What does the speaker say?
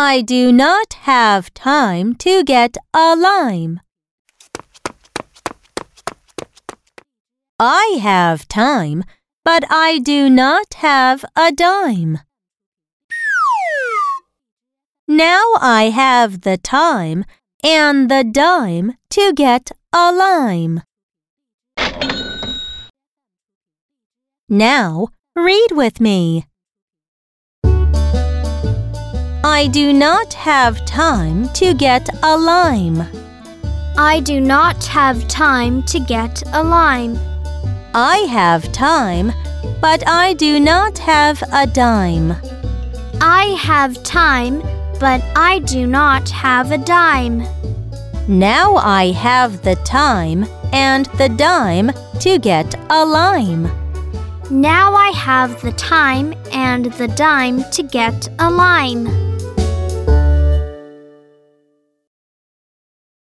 I do not have time to get a lime. I have time, but I do not have a dime. Now I have the time and the dime to get a lime. Now read with me. I do not have time to get a lime. I do not have time to get a lime. I have time, but I do not have a dime. I have time, but I do not have a dime. Now I have the time and the dime to get a lime. Now I have the time and the dime to get a lime.